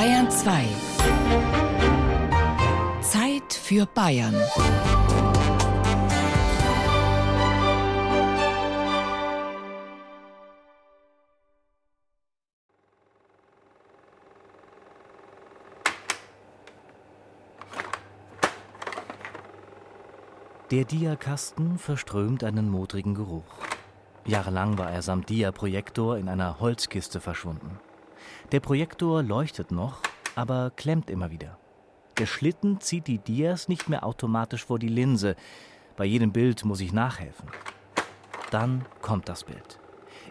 Bayern 2. Zeit für Bayern. Der Diakasten verströmt einen modrigen Geruch. Jahrelang war er samt Dia-Projektor in einer Holzkiste verschwunden. Der Projektor leuchtet noch, aber klemmt immer wieder. Der Schlitten zieht die Dias nicht mehr automatisch vor die Linse. Bei jedem Bild muss ich nachhelfen. Dann kommt das Bild.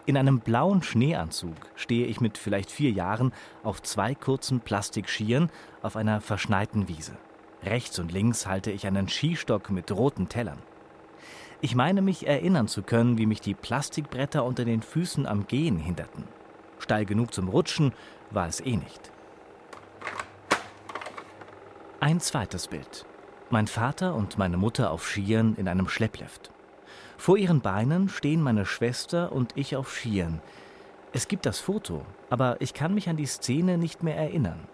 In einem blauen Schneeanzug stehe ich mit vielleicht vier Jahren auf zwei kurzen Plastikschieren auf einer verschneiten Wiese. Rechts und links halte ich einen Skistock mit roten Tellern. Ich meine mich erinnern zu können, wie mich die Plastikbretter unter den Füßen am Gehen hinderten. Steil genug zum Rutschen war es eh nicht. Ein zweites Bild. Mein Vater und meine Mutter auf Skiern in einem Schlepplift. Vor ihren Beinen stehen meine Schwester und ich auf Skiern. Es gibt das Foto, aber ich kann mich an die Szene nicht mehr erinnern.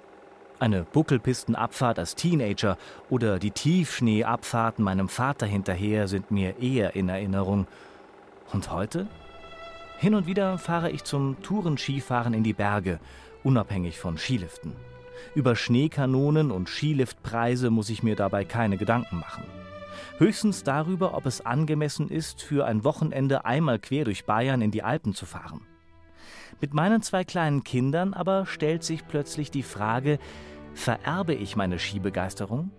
Eine Buckelpistenabfahrt als Teenager oder die Tiefschneeabfahrten meinem Vater hinterher sind mir eher in Erinnerung. Und heute? Hin und wieder fahre ich zum Tourenskifahren in die Berge, unabhängig von Skiliften. Über Schneekanonen und Skiliftpreise muss ich mir dabei keine Gedanken machen. Höchstens darüber, ob es angemessen ist, für ein Wochenende einmal quer durch Bayern in die Alpen zu fahren. Mit meinen zwei kleinen Kindern aber stellt sich plötzlich die Frage, vererbe ich meine Skibegeisterung?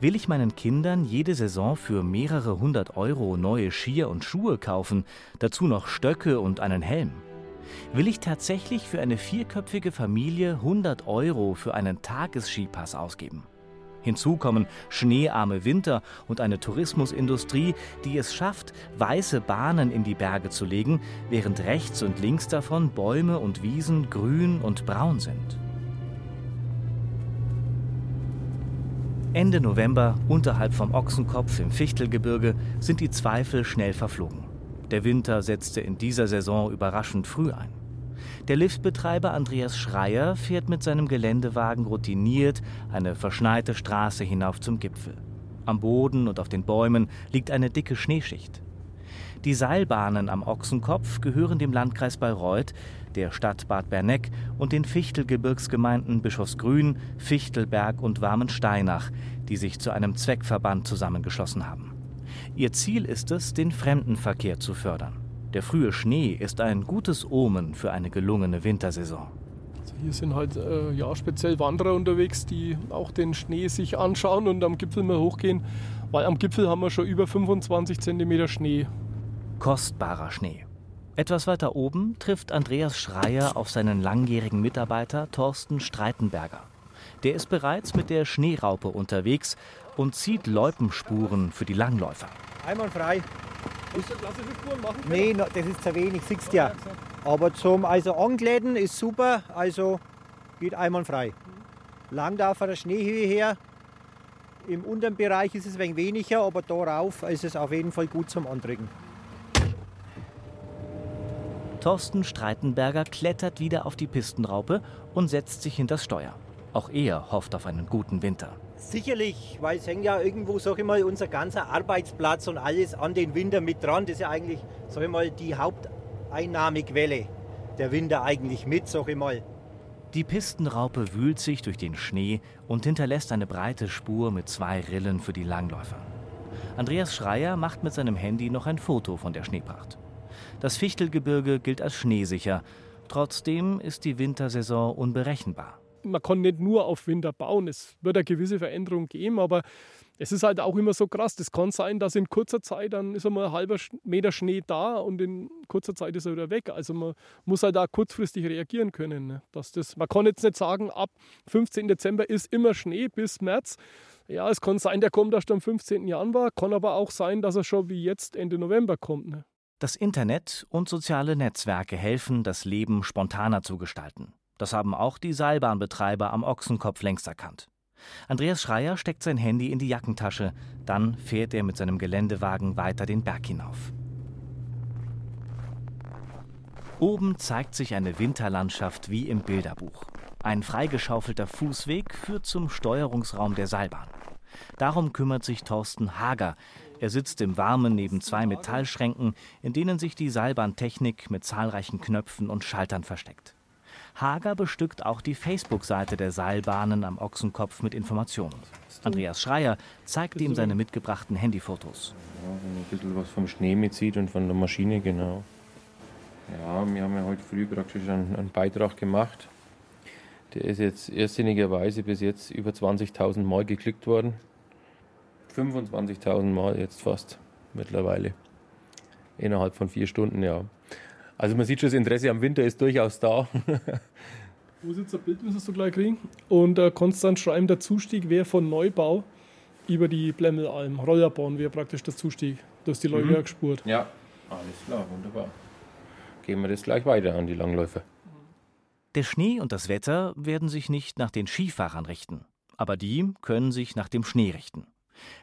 Will ich meinen Kindern jede Saison für mehrere hundert Euro neue Skier und Schuhe kaufen, dazu noch Stöcke und einen Helm? Will ich tatsächlich für eine vierköpfige Familie 100 Euro für einen Tagesskipass ausgeben? Hinzu kommen schneearme Winter und eine Tourismusindustrie, die es schafft, weiße Bahnen in die Berge zu legen, während rechts und links davon Bäume und Wiesen grün und braun sind. Ende November, unterhalb vom Ochsenkopf im Fichtelgebirge, sind die Zweifel schnell verflogen. Der Winter setzte in dieser Saison überraschend früh ein. Der Liftbetreiber Andreas Schreier fährt mit seinem Geländewagen routiniert eine verschneite Straße hinauf zum Gipfel. Am Boden und auf den Bäumen liegt eine dicke Schneeschicht. Die Seilbahnen am Ochsenkopf gehören dem Landkreis Bayreuth, der Stadt Bad Berneck und den Fichtelgebirgsgemeinden Bischofsgrün, Fichtelberg und Warmensteinach, die sich zu einem Zweckverband zusammengeschlossen haben. Ihr Ziel ist es, den Fremdenverkehr zu fördern. Der frühe Schnee ist ein gutes Omen für eine gelungene Wintersaison. Also hier sind halt äh, ja, speziell Wanderer unterwegs, die auch den Schnee sich anschauen und am Gipfel mal hochgehen, weil am Gipfel haben wir schon über 25 cm Schnee. Kostbarer Schnee. Etwas weiter oben trifft Andreas Schreier auf seinen langjährigen Mitarbeiter Thorsten Streitenberger. Der ist bereits mit der Schneeraupe unterwegs und zieht Loipenspuren für die Langläufer. Einmal frei. Ist das klassische Spuren machen? Nee, no, das ist zu wenig, siehst ja. Aber zum also Angläden ist super, also geht einmal frei. Lang darf der Schneehöhe her. Im unteren Bereich ist es ein wenig weniger, aber darauf ist es auf jeden Fall gut zum Andrücken. Thorsten Streitenberger klettert wieder auf die Pistenraupe und setzt sich hinter das Steuer. Auch er hofft auf einen guten Winter. Sicherlich, weil es hängt ja irgendwo, sag ich mal, unser ganzer Arbeitsplatz und alles an den Winter mit dran. Das ist ja eigentlich, sag ich mal, die Haupteinnahmequelle. Der Winter eigentlich mit, sag ich mal. Die Pistenraupe wühlt sich durch den Schnee und hinterlässt eine breite Spur mit zwei Rillen für die Langläufer. Andreas Schreier macht mit seinem Handy noch ein Foto von der Schneepracht. Das Fichtelgebirge gilt als schneesicher. Trotzdem ist die Wintersaison unberechenbar man kann nicht nur auf Winter bauen. Es wird eine gewisse Veränderung geben, aber es ist halt auch immer so krass. Das kann sein, dass in kurzer Zeit dann ist einmal ein halber Meter Schnee da und in kurzer Zeit ist er wieder weg. Also man muss halt auch kurzfristig reagieren können. Ne? Dass das, man kann jetzt nicht sagen, ab 15. Dezember ist immer Schnee bis März. Ja, es kann sein, der kommt erst am 15. Januar, kann aber auch sein, dass er schon wie jetzt Ende November kommt. Ne? Das Internet und soziale Netzwerke helfen, das Leben spontaner zu gestalten. Das haben auch die Seilbahnbetreiber am Ochsenkopf längst erkannt. Andreas Schreier steckt sein Handy in die Jackentasche, dann fährt er mit seinem Geländewagen weiter den Berg hinauf. Oben zeigt sich eine Winterlandschaft wie im Bilderbuch. Ein freigeschaufelter Fußweg führt zum Steuerungsraum der Seilbahn. Darum kümmert sich Thorsten Hager. Er sitzt im Warmen neben zwei Metallschränken, in denen sich die Seilbahntechnik mit zahlreichen Knöpfen und Schaltern versteckt. Hager bestückt auch die Facebook-Seite der Seilbahnen am Ochsenkopf mit Informationen. Andreas Schreier zeigt ihm seine mitgebrachten Handyfotos. Ja, wenn ein bisschen was vom Schnee mitzieht und von der Maschine, genau. Ja, wir haben ja heute früh praktisch einen, einen Beitrag gemacht. Der ist jetzt irrsinnigerweise bis jetzt über 20.000 Mal geklickt worden. 25.000 Mal jetzt fast mittlerweile. Innerhalb von vier Stunden, ja. Also man sieht schon, das Interesse am Winter ist durchaus da. Wo sitzt ein Bild, müsstest du gleich kriegen. Und äh, konstant schreiben, der Zustieg wäre von Neubau über die Blemmelalm. Rollerbahn wäre praktisch der Zustieg. Da ist die Leute mhm. gespurt. Ja, alles klar, wunderbar. Gehen wir das gleich weiter an die Langläufer. Der Schnee und das Wetter werden sich nicht nach den Skifahrern richten, aber die können sich nach dem Schnee richten.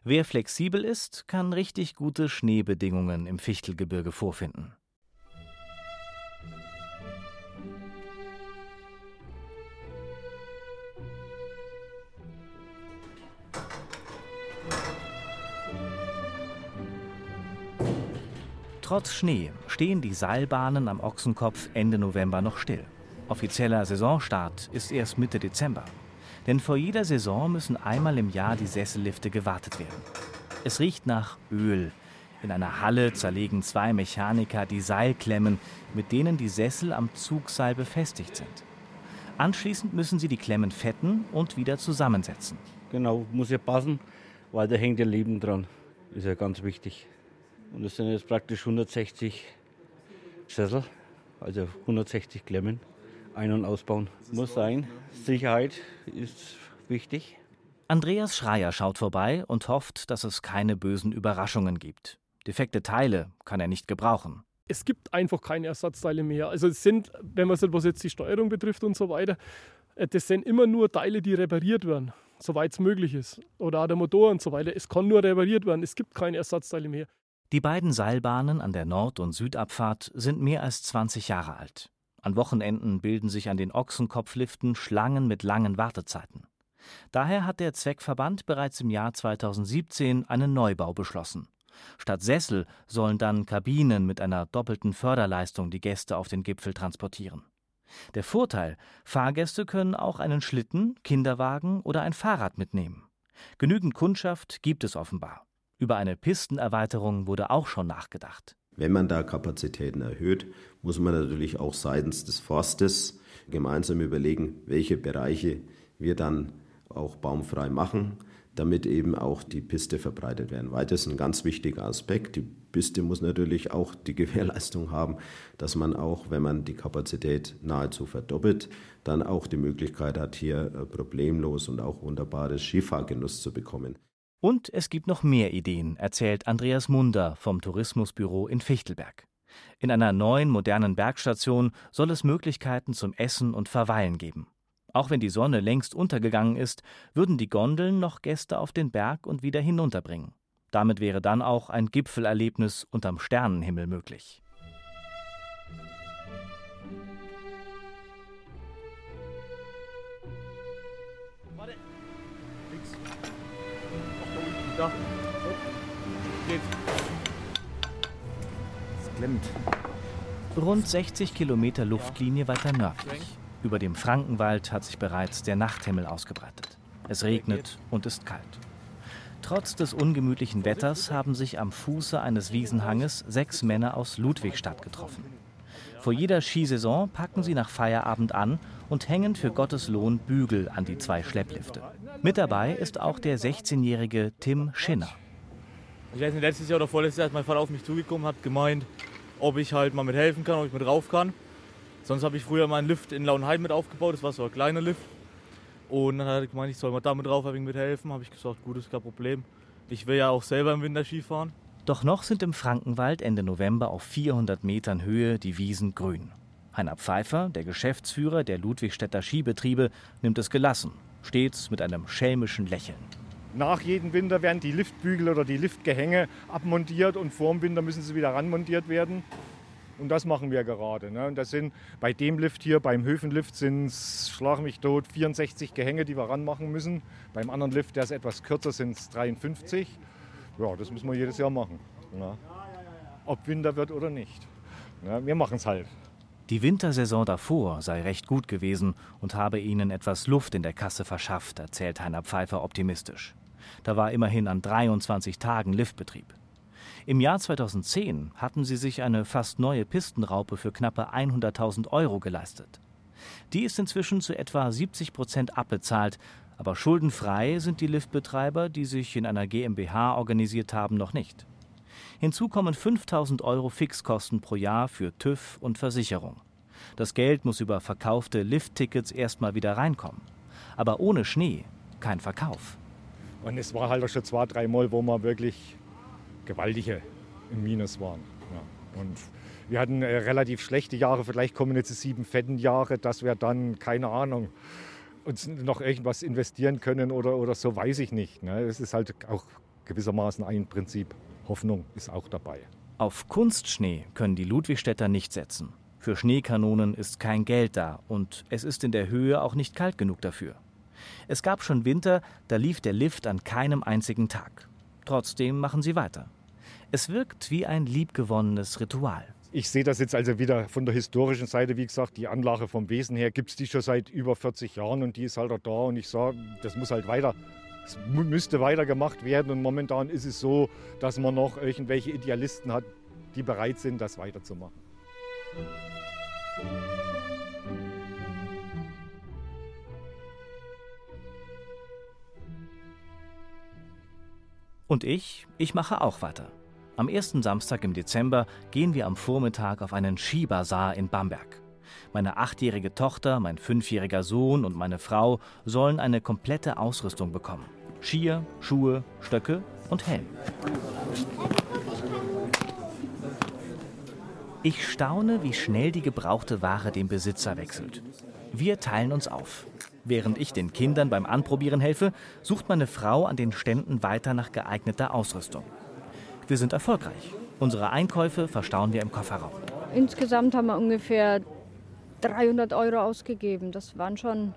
Wer flexibel ist, kann richtig gute Schneebedingungen im Fichtelgebirge vorfinden. Trotz Schnee stehen die Seilbahnen am Ochsenkopf Ende November noch still. Offizieller Saisonstart ist erst Mitte Dezember. Denn vor jeder Saison müssen einmal im Jahr die Sessellifte gewartet werden. Es riecht nach Öl. In einer Halle zerlegen zwei Mechaniker die Seilklemmen, mit denen die Sessel am Zugseil befestigt sind. Anschließend müssen sie die Klemmen fetten und wieder zusammensetzen. Genau, muss ja passen, weil da hängt ja Leben dran. Ist ja ganz wichtig. Und das sind jetzt praktisch 160 Sessel, also 160 Klemmen. Ein- und ausbauen muss sein. Sicherheit ist wichtig. Andreas Schreier schaut vorbei und hofft, dass es keine bösen Überraschungen gibt. Defekte Teile kann er nicht gebrauchen. Es gibt einfach keine Ersatzteile mehr. Also es sind, wenn man es was jetzt die Steuerung betrifft und so weiter, äh, das sind immer nur Teile, die repariert werden, soweit es möglich ist. Oder auch der Motor und so weiter. Es kann nur repariert werden. Es gibt keine Ersatzteile mehr. Die beiden Seilbahnen an der Nord- und Südabfahrt sind mehr als 20 Jahre alt. An Wochenenden bilden sich an den Ochsenkopfliften Schlangen mit langen Wartezeiten. Daher hat der Zweckverband bereits im Jahr 2017 einen Neubau beschlossen. Statt Sessel sollen dann Kabinen mit einer doppelten Förderleistung die Gäste auf den Gipfel transportieren. Der Vorteil: Fahrgäste können auch einen Schlitten, Kinderwagen oder ein Fahrrad mitnehmen. Genügend Kundschaft gibt es offenbar. Über eine Pistenerweiterung wurde auch schon nachgedacht. Wenn man da Kapazitäten erhöht, muss man natürlich auch seitens des Forstes gemeinsam überlegen, welche Bereiche wir dann auch baumfrei machen, damit eben auch die Piste verbreitet werden. Weil das ist ein ganz wichtiger Aspekt. Die Piste muss natürlich auch die Gewährleistung haben, dass man auch, wenn man die Kapazität nahezu verdoppelt, dann auch die Möglichkeit hat, hier äh, problemlos und auch wunderbares Skifahrgenuss zu bekommen. Und es gibt noch mehr Ideen, erzählt Andreas Munder vom Tourismusbüro in Fichtelberg. In einer neuen, modernen Bergstation soll es Möglichkeiten zum Essen und Verweilen geben. Auch wenn die Sonne längst untergegangen ist, würden die Gondeln noch Gäste auf den Berg und wieder hinunterbringen. Damit wäre dann auch ein Gipfelerlebnis unterm Sternenhimmel möglich. Da. Geht. Es klemmt. Rund 60 Kilometer Luftlinie weiter nördlich. Über dem Frankenwald hat sich bereits der Nachthimmel ausgebreitet. Es regnet und ist kalt. Trotz des ungemütlichen Wetters haben sich am Fuße eines Wiesenhanges sechs Männer aus Ludwigstadt getroffen. Vor jeder Skisaison packen sie nach Feierabend an und hängen für Gottes Lohn Bügel an die zwei Schlepplifte. Mit dabei ist auch der 16-jährige Tim Schinner. Ich weiß nicht, letztes Jahr oder vorletztes Jahr ist mein Vater auf mich zugekommen, hat gemeint, ob ich halt mal mithelfen kann, ob ich mit rauf kann. Sonst habe ich früher mal einen Lift in Lauenheim mit aufgebaut, das war so ein kleiner Lift. Und dann hat er gemeint, ich soll mal da mit drauf ein mithelfen. Habe ich gesagt, gut, ist kein Problem. Ich will ja auch selber im Winter Skifahren. Doch noch sind im Frankenwald Ende November auf 400 Metern Höhe die Wiesen grün. Heiner Pfeiffer, der Geschäftsführer der Ludwigstädter Skibetriebe, nimmt es gelassen, stets mit einem schelmischen Lächeln. Nach jedem Winter werden die Liftbügel oder die Liftgehänge abmontiert und vor dem Winter müssen sie wieder ranmontiert werden. Und das machen wir gerade. Ne? Und das sind bei dem Lift hier, beim Höfenlift, sind es, schlag mich tot, 64 Gehänge, die wir ranmachen müssen. Beim anderen Lift, der ist etwas kürzer, sind es 53. Ja, das müssen wir jedes Jahr machen. Ne? Ob Winter wird oder nicht. Ne? Wir machen es halt. Die Wintersaison davor sei recht gut gewesen und habe ihnen etwas Luft in der Kasse verschafft, erzählt Heiner Pfeiffer optimistisch. Da war immerhin an 23 Tagen Liftbetrieb. Im Jahr 2010 hatten sie sich eine fast neue Pistenraupe für knappe 100.000 Euro geleistet. Die ist inzwischen zu etwa 70 Prozent abbezahlt, aber schuldenfrei sind die Liftbetreiber, die sich in einer GmbH organisiert haben, noch nicht. Hinzu kommen 5000 Euro Fixkosten pro Jahr für TÜV und Versicherung. Das Geld muss über verkaufte Lifttickets erstmal wieder reinkommen. Aber ohne Schnee kein Verkauf. Und es war halt auch schon zwei, drei Mal, wo wir wirklich gewaltige im Minus waren. Ja. Und wir hatten äh, relativ schlechte Jahre, vielleicht kommen jetzt sieben fetten Jahre, dass wir dann, keine Ahnung, uns noch irgendwas investieren können oder, oder so, weiß ich nicht. Ne? Es ist halt auch gewissermaßen ein Prinzip. Hoffnung ist auch dabei. Auf Kunstschnee können die Ludwigstädter nicht setzen. Für Schneekanonen ist kein Geld da und es ist in der Höhe auch nicht kalt genug dafür. Es gab schon Winter, da lief der Lift an keinem einzigen Tag. Trotzdem machen sie weiter. Es wirkt wie ein liebgewonnenes Ritual. Ich sehe das jetzt also wieder von der historischen Seite, wie gesagt, die Anlage vom Wesen her gibt es die schon seit über 40 Jahren und die ist halt auch da und ich sage, das muss halt weiter, es müsste weiter gemacht werden und momentan ist es so, dass man noch irgendwelche Idealisten hat, die bereit sind, das weiterzumachen. Und ich, ich mache auch weiter. Am ersten Samstag im Dezember gehen wir am Vormittag auf einen Skibazar in Bamberg. Meine achtjährige Tochter, mein fünfjähriger Sohn und meine Frau sollen eine komplette Ausrüstung bekommen. Skier, Schuhe, Stöcke und Helm. Ich staune, wie schnell die gebrauchte Ware den Besitzer wechselt. Wir teilen uns auf. Während ich den Kindern beim Anprobieren helfe, sucht meine Frau an den Ständen weiter nach geeigneter Ausrüstung. Wir sind erfolgreich. Unsere Einkäufe verstauen wir im Kofferraum. Insgesamt haben wir ungefähr 300 Euro ausgegeben. Das waren schon,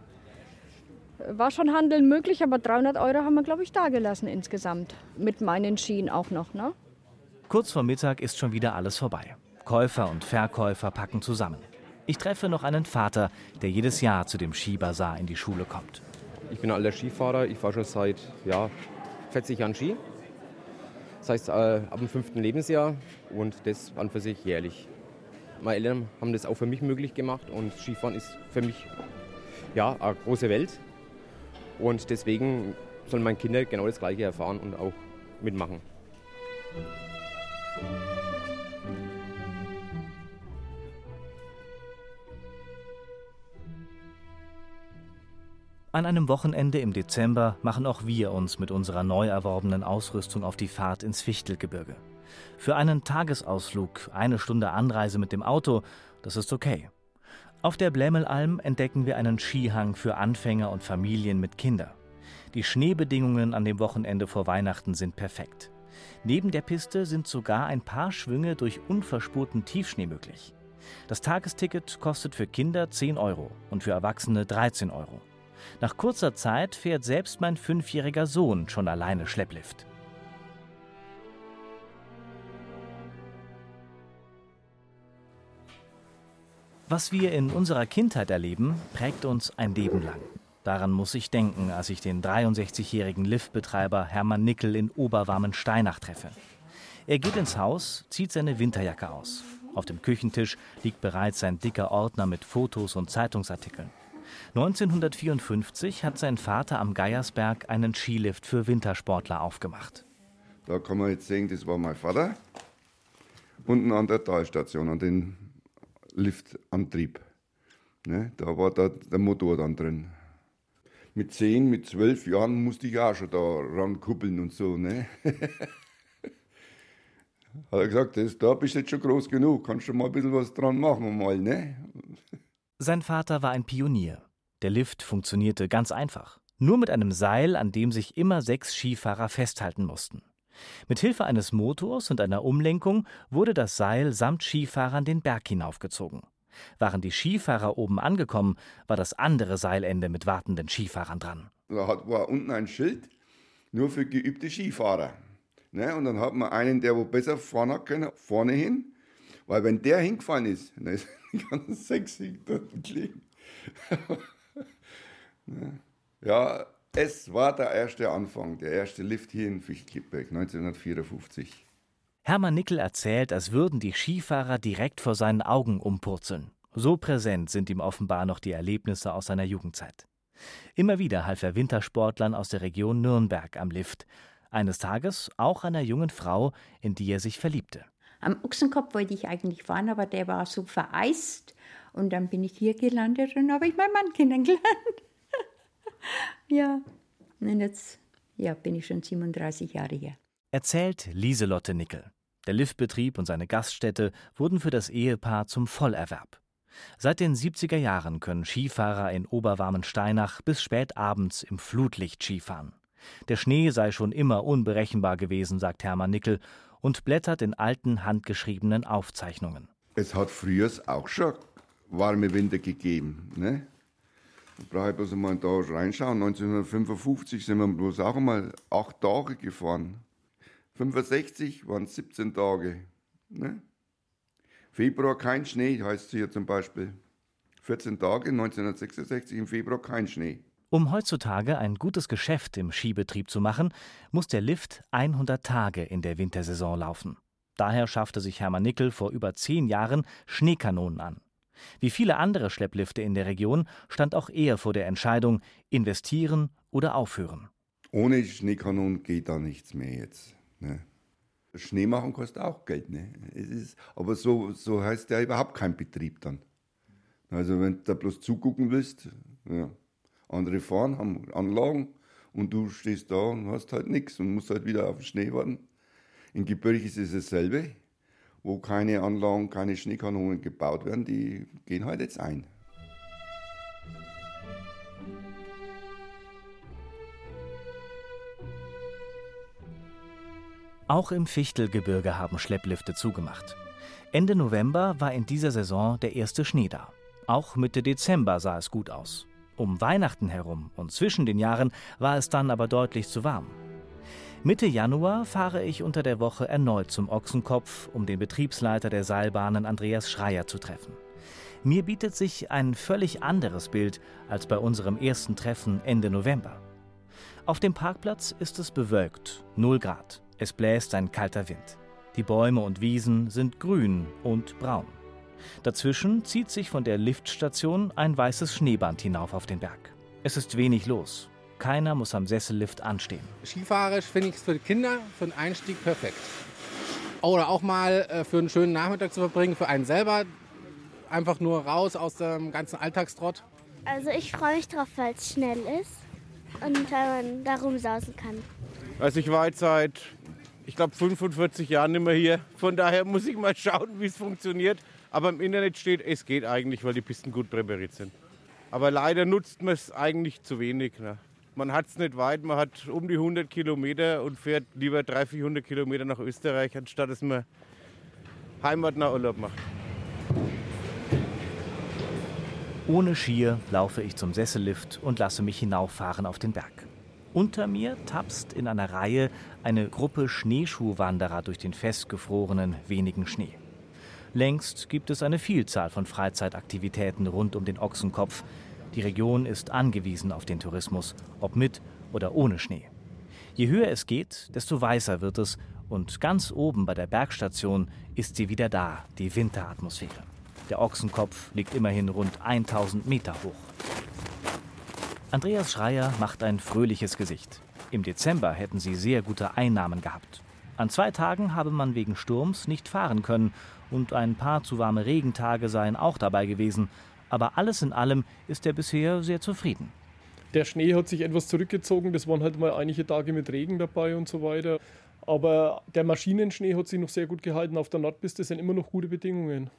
war schon Handeln möglich, aber 300 Euro haben wir, glaube ich, dagelassen insgesamt. Mit meinen Skien auch noch. Ne? Kurz vor Mittag ist schon wieder alles vorbei. Käufer und Verkäufer packen zusammen. Ich treffe noch einen Vater, der jedes Jahr zu dem Skibazar in die Schule kommt. Ich bin alter Skifahrer. Ich fahre schon seit ja, 40 Jahren Ski. Das heißt, äh, ab dem fünften Lebensjahr und das an für sich jährlich. Meine Eltern haben das auch für mich möglich gemacht und Skifahren ist für mich ja, eine große Welt. Und deswegen sollen meine Kinder genau das Gleiche erfahren und auch mitmachen. An einem Wochenende im Dezember machen auch wir uns mit unserer neu erworbenen Ausrüstung auf die Fahrt ins Fichtelgebirge. Für einen Tagesausflug, eine Stunde Anreise mit dem Auto, das ist okay. Auf der Blämmelalm entdecken wir einen Skihang für Anfänger und Familien mit Kindern. Die Schneebedingungen an dem Wochenende vor Weihnachten sind perfekt. Neben der Piste sind sogar ein paar Schwünge durch unverspurten Tiefschnee möglich. Das Tagesticket kostet für Kinder 10 Euro und für Erwachsene 13 Euro. Nach kurzer Zeit fährt selbst mein fünfjähriger Sohn schon alleine Schlepplift. Was wir in unserer Kindheit erleben, prägt uns ein Leben lang. Daran muss ich denken, als ich den 63-jährigen Liftbetreiber Hermann Nickel in Oberwarmen-Steinach treffe. Er geht ins Haus, zieht seine Winterjacke aus. Auf dem Küchentisch liegt bereits sein dicker Ordner mit Fotos und Zeitungsartikeln. 1954 hat sein Vater am Geiersberg einen Skilift für Wintersportler aufgemacht. Da kann man jetzt sehen, das war mein Vater. Unten an der Talstation, an den Liftantrieb. Ne, da war da der Motor dann drin. Mit zehn, mit zwölf Jahren musste ich auch schon da rankuppeln und so. Ne? Hat er gesagt, das, da bist du jetzt schon groß genug, kannst du mal ein bisschen was dran machen. Mal, ne? Sein Vater war ein Pionier. Der Lift funktionierte ganz einfach. Nur mit einem Seil, an dem sich immer sechs Skifahrer festhalten mussten. Mit Hilfe eines Motors und einer Umlenkung wurde das Seil samt Skifahrern den Berg hinaufgezogen. Waren die Skifahrer oben angekommen, war das andere Seilende mit wartenden Skifahrern dran. Da war unten ein Schild, nur für geübte Skifahrer. Ne? Und dann hat man einen, der wo besser fahren können, vorne hin. Weil wenn der hingefallen ist, dann ist die ganzen sechs dort kleben. ja, es war der erste Anfang, der erste Lift hier in Fichtklippberg 1954. Hermann Nickel erzählt, als würden die Skifahrer direkt vor seinen Augen umpurzeln. So präsent sind ihm offenbar noch die Erlebnisse aus seiner Jugendzeit. Immer wieder half er Wintersportlern aus der Region Nürnberg am Lift. Eines Tages auch einer jungen Frau, in die er sich verliebte. Am Ochsenkopf wollte ich eigentlich fahren, aber der war so vereist. Und dann bin ich hier gelandet und habe ich meinen Mann kennengelernt. ja, und jetzt ja, bin ich schon 37 Jahre hier. Erzählt Lieselotte Nickel. Der Liftbetrieb und seine Gaststätte wurden für das Ehepaar zum Vollerwerb. Seit den 70er Jahren können Skifahrer in oberwarmen Steinach bis spät abends im Flutlicht Skifahren. Der Schnee sei schon immer unberechenbar gewesen, sagt Hermann Nickel und blättert in alten handgeschriebenen Aufzeichnungen. Es hat früher auch schon warme Winter gegeben. Ne? Brauche ich bloß mal da reinschauen. 1955 sind wir bloß auch einmal acht Tage gefahren. 65 waren es 17 Tage. Ne? Februar kein Schnee, heißt es hier zum Beispiel. 14 Tage, 1966 im Februar kein Schnee. Um heutzutage ein gutes Geschäft im Skibetrieb zu machen, muss der Lift 100 Tage in der Wintersaison laufen. Daher schaffte sich Hermann Nickel vor über zehn Jahren Schneekanonen an. Wie viele andere Schlepplifte in der Region stand auch er vor der Entscheidung, investieren oder aufhören. Ohne Schneekanonen geht da nichts mehr jetzt. Ne? Schnee machen kostet auch Geld. Ne? Es ist, aber so, so heißt ja überhaupt kein Betrieb dann. Also wenn du da bloß zugucken willst, ja. andere fahren, haben Anlagen und du stehst da und hast halt nichts und musst halt wieder auf den Schnee warten. In Gebirge ist es dasselbe wo keine Anlagen, keine Schneekanonen gebaut werden, die gehen halt jetzt ein. Auch im Fichtelgebirge haben Schlepplifte zugemacht. Ende November war in dieser Saison der erste Schnee da. Auch Mitte Dezember sah es gut aus. Um Weihnachten herum und zwischen den Jahren war es dann aber deutlich zu warm. Mitte Januar fahre ich unter der Woche erneut zum Ochsenkopf, um den Betriebsleiter der Seilbahnen Andreas Schreier zu treffen. Mir bietet sich ein völlig anderes Bild als bei unserem ersten Treffen Ende November. Auf dem Parkplatz ist es bewölkt, 0 Grad. Es bläst ein kalter Wind. Die Bäume und Wiesen sind grün und braun. Dazwischen zieht sich von der Liftstation ein weißes Schneeband hinauf auf den Berg. Es ist wenig los. Keiner muss am Sessellift anstehen. Skifahrerisch finde ich es für die Kinder für den Einstieg perfekt. Oder auch mal äh, für einen schönen Nachmittag zu verbringen, für einen selber. Einfach nur raus aus dem ganzen Alltagstrott. Also ich freue mich drauf, weil es schnell ist und weil man da rumsausen kann. Also ich war jetzt seit, ich glaube, 45 Jahren nicht mehr hier. Von daher muss ich mal schauen, wie es funktioniert. Aber im Internet steht, es geht eigentlich, weil die Pisten gut präpariert sind. Aber leider nutzt man es eigentlich zu wenig. Ne? Man hat es nicht weit, man hat um die 100 Kilometer und fährt lieber 300, 400 Kilometer nach Österreich, anstatt dass man Heimat nach Urlaub macht. Ohne Skier laufe ich zum Sessellift und lasse mich hinauffahren auf den Berg. Unter mir tapst in einer Reihe eine Gruppe Schneeschuhwanderer durch den festgefrorenen, wenigen Schnee. Längst gibt es eine Vielzahl von Freizeitaktivitäten rund um den Ochsenkopf, die Region ist angewiesen auf den Tourismus, ob mit oder ohne Schnee. Je höher es geht, desto weißer wird es und ganz oben bei der Bergstation ist sie wieder da, die Winteratmosphäre. Der Ochsenkopf liegt immerhin rund 1000 Meter hoch. Andreas Schreier macht ein fröhliches Gesicht. Im Dezember hätten sie sehr gute Einnahmen gehabt. An zwei Tagen habe man wegen Sturms nicht fahren können und ein paar zu warme Regentage seien auch dabei gewesen, aber alles in allem ist er bisher sehr zufrieden. Der Schnee hat sich etwas zurückgezogen, das waren halt mal einige Tage mit Regen dabei und so weiter. Aber der Maschinenschnee hat sich noch sehr gut gehalten. Auf der Nordpiste sind immer noch gute Bedingungen.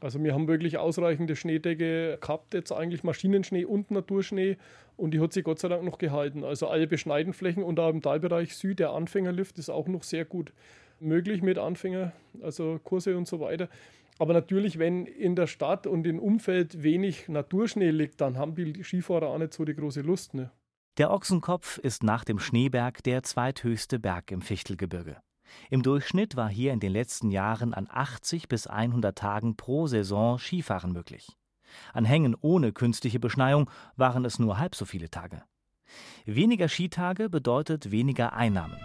Also wir haben wirklich ausreichende Schneedecke gehabt, jetzt eigentlich Maschinenschnee und Naturschnee und die hat sich Gott sei Dank noch gehalten. Also alle Beschneidenflächen und auch im Talbereich Süd, der Anfängerlift ist auch noch sehr gut möglich mit Anfänger, also Kurse und so weiter. Aber natürlich, wenn in der Stadt und im Umfeld wenig Naturschnee liegt, dann haben die Skifahrer auch nicht so die große Lust. Ne? Der Ochsenkopf ist nach dem Schneeberg der zweithöchste Berg im Fichtelgebirge. Im Durchschnitt war hier in den letzten Jahren an 80 bis 100 Tagen pro Saison Skifahren möglich. An Hängen ohne künstliche Beschneiung waren es nur halb so viele Tage. Weniger Skitage bedeutet weniger Einnahmen.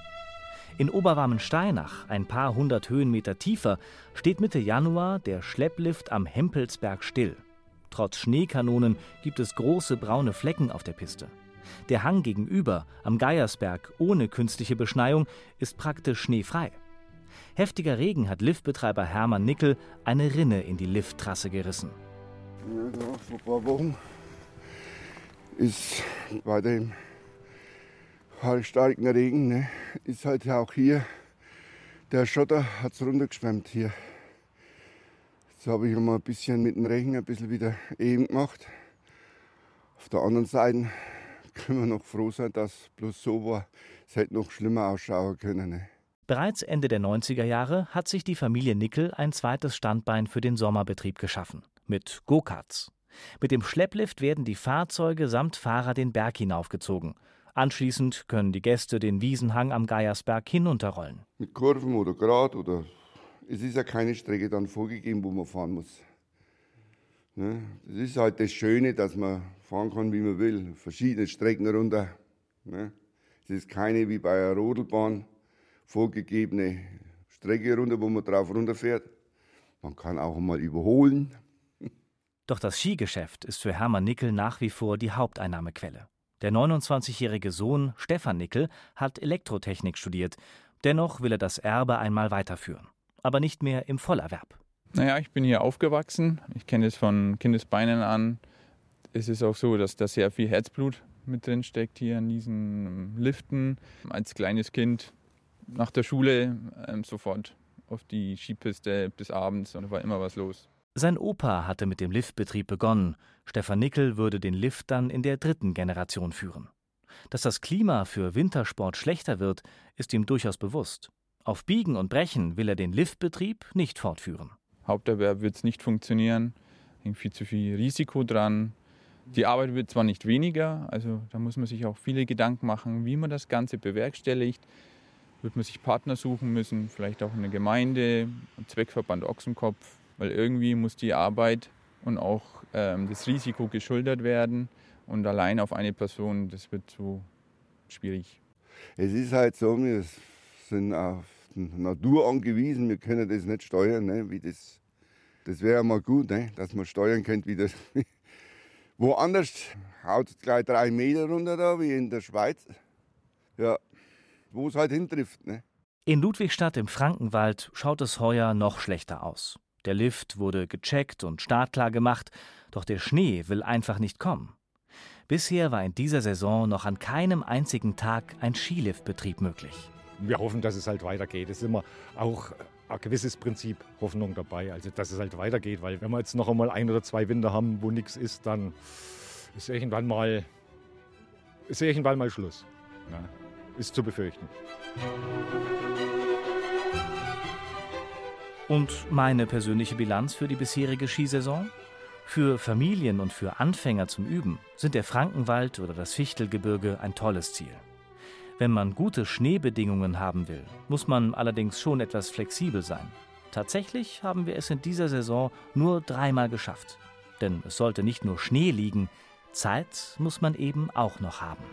In Oberwarmensteinach, ein paar hundert Höhenmeter tiefer, steht Mitte Januar der Schlepplift am Hempelsberg still. Trotz Schneekanonen gibt es große braune Flecken auf der Piste. Der Hang gegenüber, am Geiersberg, ohne künstliche Beschneiung, ist praktisch schneefrei. Heftiger Regen hat Liftbetreiber Hermann Nickel eine Rinne in die Lifttrasse gerissen. Ja, vor ein paar Wochen ist bei dem halt starken Regen, ne, ist halt auch hier der Schotter hat es runtergeschwemmt hier. Jetzt habe ich mal ein bisschen mit dem Regen ein bisschen wieder eben gemacht. Auf der anderen Seite können wir noch froh sein, dass bloß so war. Es hätte noch schlimmer ausschauen können. Ne? Bereits Ende der 90er Jahre hat sich die Familie Nickel ein zweites Standbein für den Sommerbetrieb geschaffen. Mit Go-Karts. Mit dem Schlepplift werden die Fahrzeuge samt Fahrer den Berg hinaufgezogen. Anschließend können die Gäste den Wiesenhang am Geiersberg hinunterrollen. Mit Kurven oder Grad oder. Es ist ja keine Strecke dann vorgegeben, wo man fahren muss. Ne? Das ist halt das Schöne, dass man fahren kann, wie man will. Verschiedene Strecken runter. Ne? Es ist keine wie bei einer Rodelbahn vorgegebene Strecke runter, wo man drauf runterfährt. Man kann auch mal überholen. Doch das Skigeschäft ist für Hermann Nickel nach wie vor die Haupteinnahmequelle. Der 29-jährige Sohn Stefan Nickel hat Elektrotechnik studiert. Dennoch will er das Erbe einmal weiterführen. Aber nicht mehr im Vollerwerb. Naja, ich bin hier aufgewachsen. Ich kenne es von Kindesbeinen an. Es ist auch so, dass da sehr viel Herzblut mit drin steckt hier in diesen Liften. Als kleines Kind nach der Schule ähm, sofort auf die Skipiste bis abends und da war immer was los. Sein Opa hatte mit dem Liftbetrieb begonnen. Stefan Nickel würde den Lift dann in der dritten Generation führen. Dass das Klima für Wintersport schlechter wird, ist ihm durchaus bewusst. Auf Biegen und Brechen will er den Liftbetrieb nicht fortführen. Haupterwerb wird es nicht funktionieren, hängt viel zu viel Risiko dran. Die Arbeit wird zwar nicht weniger, also da muss man sich auch viele Gedanken machen, wie man das Ganze bewerkstelligt. Wird man sich Partner suchen müssen, vielleicht auch eine Gemeinde, Zweckverband Ochsenkopf, weil irgendwie muss die Arbeit und auch ähm, das Risiko geschultert werden. Und allein auf eine Person, das wird so schwierig. Es ist halt so, wir sind auf die Natur angewiesen, wir können das nicht steuern. Ne, wie das das wäre mal gut, ne, dass man steuern könnte, wie das. Woanders haut es gleich drei Meter runter, da, wie in der Schweiz. Ja, wo es halt hintrifft. Ne? In Ludwigstadt im Frankenwald schaut es heuer noch schlechter aus. Der Lift wurde gecheckt und startklar gemacht, doch der Schnee will einfach nicht kommen. Bisher war in dieser Saison noch an keinem einzigen Tag ein Skiliftbetrieb möglich. Wir hoffen, dass es halt weitergeht. Es ist immer auch ein gewisses Prinzip Hoffnung dabei, also dass es halt weitergeht, weil wenn wir jetzt noch einmal ein oder zwei Winter haben, wo nichts ist, dann ist irgendwann mal, ist irgendwann mal Schluss. Ja, ist zu befürchten. Und meine persönliche Bilanz für die bisherige Skisaison? Für Familien und für Anfänger zum Üben sind der Frankenwald oder das Fichtelgebirge ein tolles Ziel. Wenn man gute Schneebedingungen haben will, muss man allerdings schon etwas flexibel sein. Tatsächlich haben wir es in dieser Saison nur dreimal geschafft. Denn es sollte nicht nur Schnee liegen, Zeit muss man eben auch noch haben.